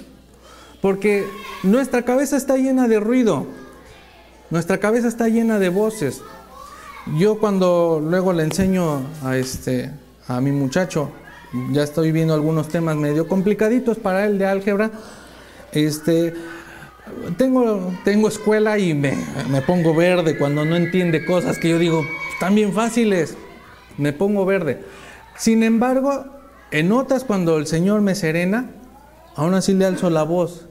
Porque nuestra cabeza está llena de ruido. Nuestra cabeza está llena de voces. Yo cuando luego le enseño a este a mi muchacho, ya estoy viendo algunos temas medio complicaditos para él de álgebra. Este tengo, tengo escuela y me, me pongo verde cuando no entiende cosas que yo digo, están bien fáciles. Me pongo verde. Sin embargo, en otras cuando el Señor me serena, aún así le alzo la voz.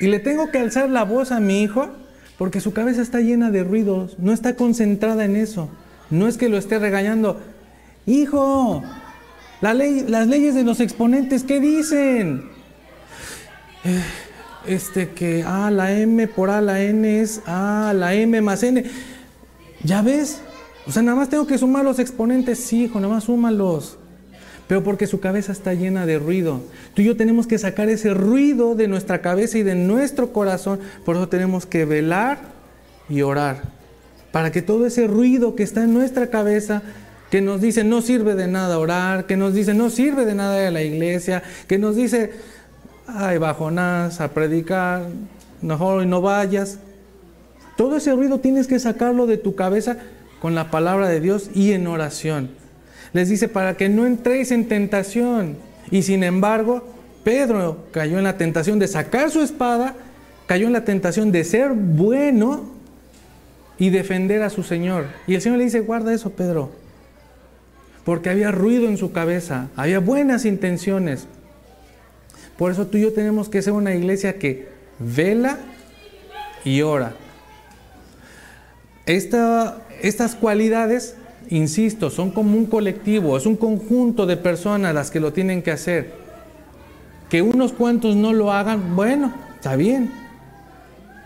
Y le tengo que alzar la voz a mi hijo porque su cabeza está llena de ruidos, no está concentrada en eso. No es que lo esté regañando. Hijo, la ley, las leyes de los exponentes, ¿qué dicen? Eh, este que A, la M por A, la N es A, la M más N. ¿Ya ves? O sea, nada más tengo que sumar los exponentes, sí, hijo, nada más súmalos. Pero porque su cabeza está llena de ruido. Tú y yo tenemos que sacar ese ruido de nuestra cabeza y de nuestro corazón. Por eso tenemos que velar y orar. Para que todo ese ruido que está en nuestra cabeza, que nos dice no sirve de nada orar, que nos dice no sirve de nada ir a la iglesia, que nos dice, ay, bajonás, a predicar, mejor no vayas. Todo ese ruido tienes que sacarlo de tu cabeza con la palabra de Dios y en oración. Les dice, para que no entréis en tentación. Y sin embargo, Pedro cayó en la tentación de sacar su espada, cayó en la tentación de ser bueno y defender a su Señor. Y el Señor le dice, guarda eso, Pedro. Porque había ruido en su cabeza, había buenas intenciones. Por eso tú y yo tenemos que ser una iglesia que vela y ora. Esta, estas cualidades, insisto, son como un colectivo, es un conjunto de personas las que lo tienen que hacer. Que unos cuantos no lo hagan, bueno, está bien,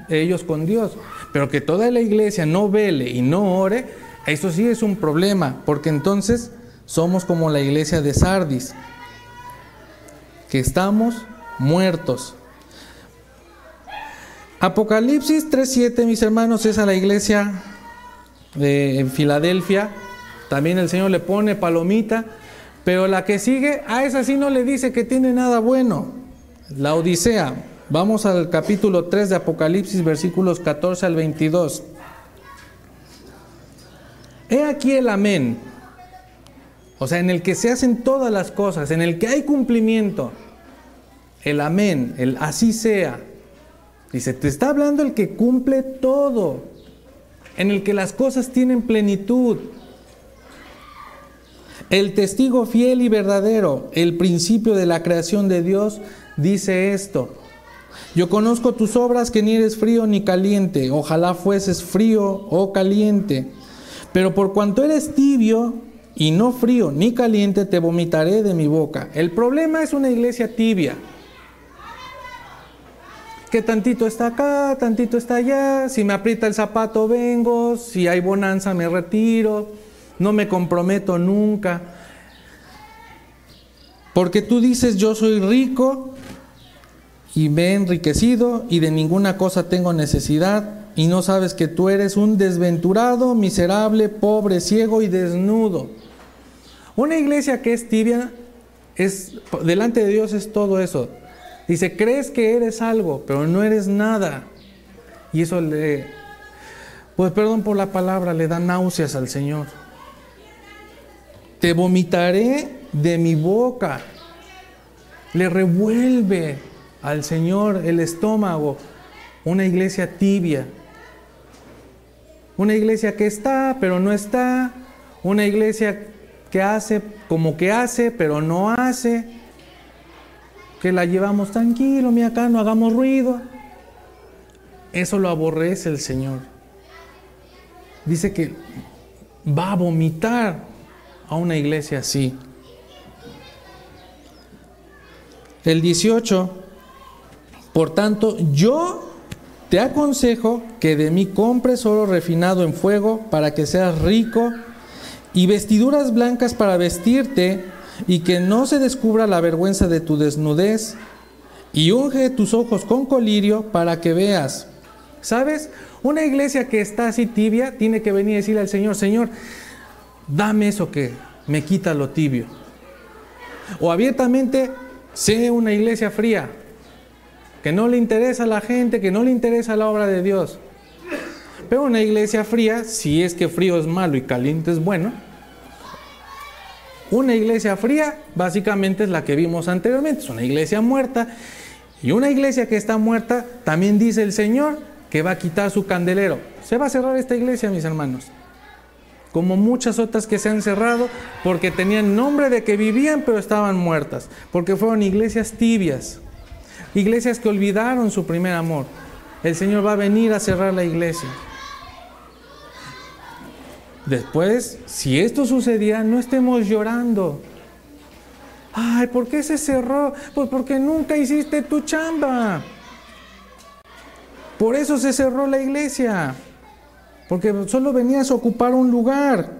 ellos con Dios. Pero que toda la iglesia no vele y no ore, eso sí es un problema, porque entonces somos como la iglesia de Sardis, que estamos muertos. Apocalipsis 3.7, mis hermanos, es a la iglesia en Filadelfia. También el Señor le pone palomita, pero la que sigue, a esa sí no le dice que tiene nada bueno. La Odisea. Vamos al capítulo 3 de Apocalipsis, versículos 14 al 22. He aquí el amén. O sea, en el que se hacen todas las cosas, en el que hay cumplimiento. El amén, el así sea. Dice, te está hablando el que cumple todo en el que las cosas tienen plenitud. El testigo fiel y verdadero, el principio de la creación de Dios, dice esto. Yo conozco tus obras que ni eres frío ni caliente, ojalá fueses frío o caliente. Pero por cuanto eres tibio y no frío ni caliente, te vomitaré de mi boca. El problema es una iglesia tibia que tantito está acá, tantito está allá, si me aprieta el zapato vengo, si hay bonanza me retiro, no me comprometo nunca. Porque tú dices yo soy rico y me he enriquecido y de ninguna cosa tengo necesidad y no sabes que tú eres un desventurado, miserable, pobre, ciego y desnudo. Una iglesia que es tibia es delante de Dios es todo eso. Dice, crees que eres algo, pero no eres nada. Y eso le, pues perdón por la palabra, le da náuseas al Señor. Te vomitaré de mi boca. Le revuelve al Señor el estómago una iglesia tibia. Una iglesia que está, pero no está. Una iglesia que hace como que hace, pero no hace que la llevamos tranquilo, mi acá, no hagamos ruido. Eso lo aborrece el Señor. Dice que va a vomitar a una iglesia así. El 18, por tanto, yo te aconsejo que de mí compres oro refinado en fuego para que seas rico y vestiduras blancas para vestirte y que no se descubra la vergüenza de tu desnudez, y unge tus ojos con colirio para que veas. ¿Sabes? Una iglesia que está así tibia tiene que venir y decirle al Señor, Señor, dame eso que me quita lo tibio. O abiertamente, sé una iglesia fría, que no le interesa a la gente, que no le interesa la obra de Dios. Pero una iglesia fría, si es que frío es malo y caliente es bueno, una iglesia fría básicamente es la que vimos anteriormente, es una iglesia muerta. Y una iglesia que está muerta, también dice el Señor que va a quitar su candelero. Se va a cerrar esta iglesia, mis hermanos. Como muchas otras que se han cerrado porque tenían nombre de que vivían pero estaban muertas. Porque fueron iglesias tibias. Iglesias que olvidaron su primer amor. El Señor va a venir a cerrar la iglesia. Después, si esto sucedía, no estemos llorando. Ay, ¿por qué se cerró? Pues porque nunca hiciste tu chamba. Por eso se cerró la iglesia. Porque solo venías a ocupar un lugar.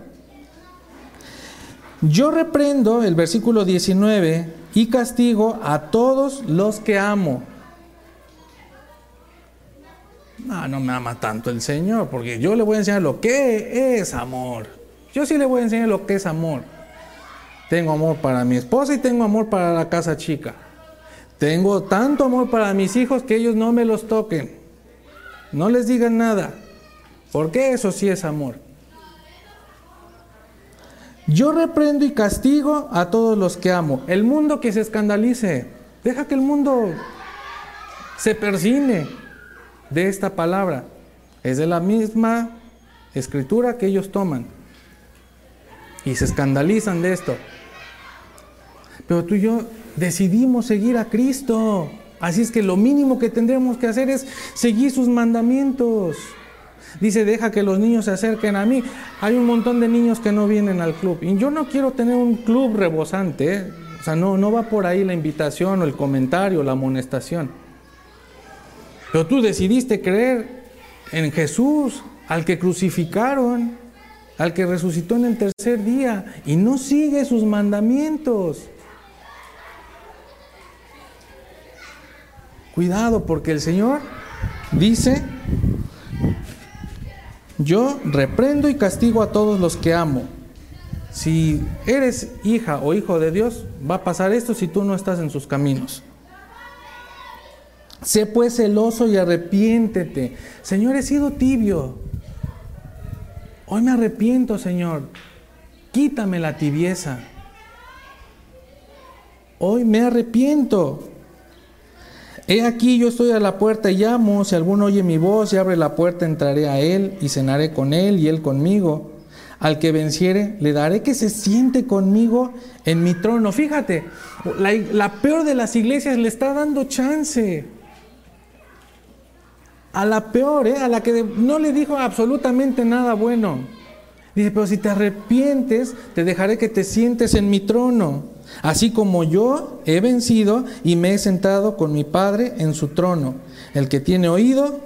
Yo reprendo, el versículo 19, y castigo a todos los que amo. No, no me ama tanto el Señor, porque yo le voy a enseñar lo que es amor. Yo sí le voy a enseñar lo que es amor. Tengo amor para mi esposa y tengo amor para la casa chica. Tengo tanto amor para mis hijos que ellos no me los toquen. No les digan nada. Porque eso sí es amor. Yo reprendo y castigo a todos los que amo. El mundo que se escandalice. Deja que el mundo se persine de esta palabra. Es de la misma escritura que ellos toman. Y se escandalizan de esto. Pero tú y yo decidimos seguir a Cristo. Así es que lo mínimo que tendremos que hacer es seguir sus mandamientos. Dice, deja que los niños se acerquen a mí. Hay un montón de niños que no vienen al club. Y yo no quiero tener un club rebosante. ¿eh? O sea, no, no va por ahí la invitación o el comentario, la amonestación. Pero tú decidiste creer en Jesús, al que crucificaron, al que resucitó en el tercer día, y no sigue sus mandamientos. Cuidado, porque el Señor dice yo reprendo y castigo a todos los que amo. Si eres hija o hijo de Dios, va a pasar esto si tú no estás en sus caminos. Sé pues celoso y arrepiéntete. Señor, he sido tibio. Hoy me arrepiento, Señor. Quítame la tibieza. Hoy me arrepiento. He aquí yo estoy a la puerta y llamo, si alguno oye mi voz y abre la puerta, entraré a él y cenaré con él y él conmigo. Al que venciere, le daré que se siente conmigo en mi trono. Fíjate, la, peor de las iglesias le está dando chance. A la peor, ¿eh? a la que no le dijo absolutamente nada bueno. Dice, pero si te arrepientes, te dejaré que te sientes en mi trono así como yo he vencido y me he sentado con mi Padre en su trono. El que tiene oído,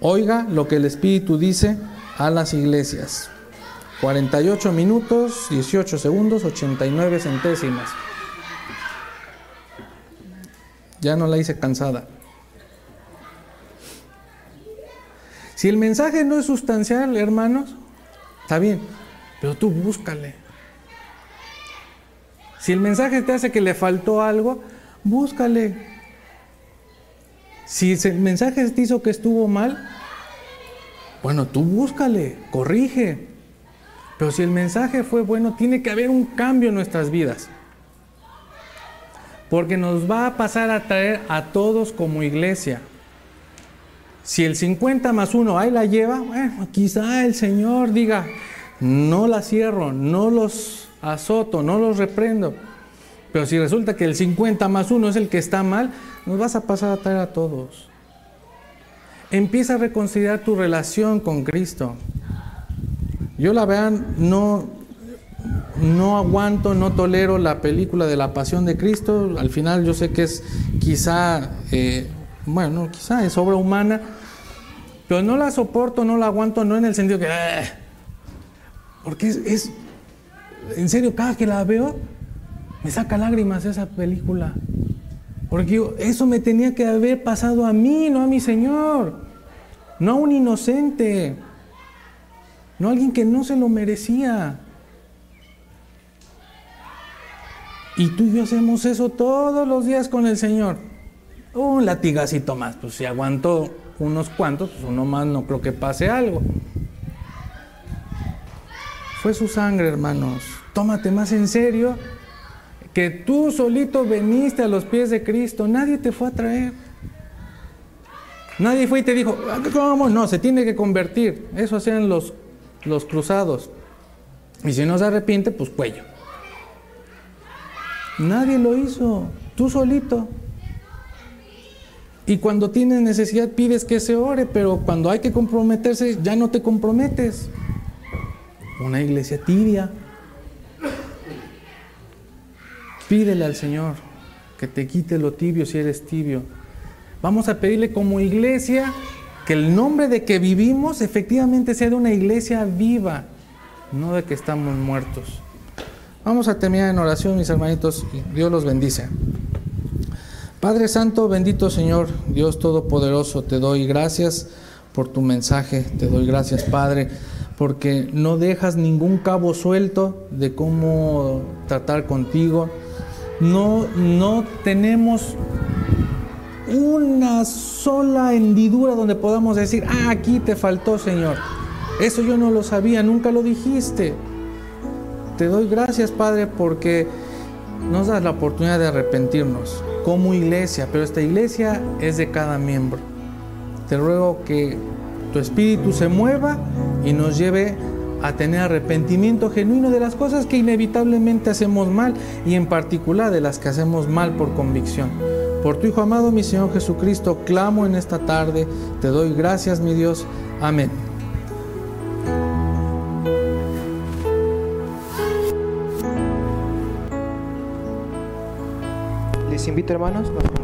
oiga lo que el Espíritu dice a las iglesias. 48 minutos, 18 segundos, 89 centésimas. Ya no la hice cansada. Si el mensaje no es sustancial, hermanos, está bien, pero tú búscale. Si el mensaje te hace que le faltó algo, búscale. Si el mensaje te hizo que estuvo mal, bueno, tú búscale, corrige. Pero si el mensaje fue bueno, tiene que haber un cambio en nuestras vidas. Porque nos va a pasar a traer a todos como iglesia. Si el 50 más 1 ahí la lleva, bueno, quizá el Señor diga, no la cierro, no los azoto, no los reprendo. Pero si resulta que el 50 más 1 es el que está mal, nos vas a pasar a traer a todos. Empieza a reconsiderar tu relación con Cristo. Yo la vean, no, no aguanto, no tolero la película de la pasión de Cristo. Al final yo sé que es quizá, eh, bueno, quizá es obra humana, pero no la soporto, no la aguanto, no en el sentido que... Eh", porque es en serio, cada que la veo, me saca lágrimas esa película. Porque eso me tenía que haber pasado a mí, no a mi Señor. No a un inocente. No a alguien que no se lo merecía. Y tú y yo hacemos eso todos los días con el Señor. Un latigacito más, pues si aguantó unos cuantos, pues uno más no creo que pase algo. Fue su sangre, hermanos. Tómate más en serio que tú solito veniste a los pies de Cristo. Nadie te fue a traer. Nadie fue y te dijo, ah, ¿cómo? No, se tiene que convertir. Eso hacían los, los cruzados. Y si no se arrepiente, pues cuello. Nadie lo hizo, tú solito. Y cuando tienes necesidad pides que se ore, pero cuando hay que comprometerse ya no te comprometes. Una iglesia tibia. Pídele al Señor que te quite lo tibio si eres tibio. Vamos a pedirle como iglesia que el nombre de que vivimos efectivamente sea de una iglesia viva, no de que estamos muertos. Vamos a terminar en oración, mis hermanitos, y Dios los bendice. Padre Santo, bendito Señor, Dios Todopoderoso, te doy gracias por tu mensaje, te doy gracias, Padre, porque no dejas ningún cabo suelto de cómo tratar contigo. No, no tenemos una sola hendidura donde podamos decir, ah, aquí te faltó, Señor. Eso yo no lo sabía, nunca lo dijiste. Te doy gracias, Padre, porque nos das la oportunidad de arrepentirnos como iglesia, pero esta iglesia es de cada miembro. Te ruego que tu espíritu se mueva y nos lleve a tener arrepentimiento genuino de las cosas que inevitablemente hacemos mal y en particular de las que hacemos mal por convicción. Por tu Hijo amado, mi Señor Jesucristo, clamo en esta tarde, te doy gracias, mi Dios. Amén. Invito, hermanos, nos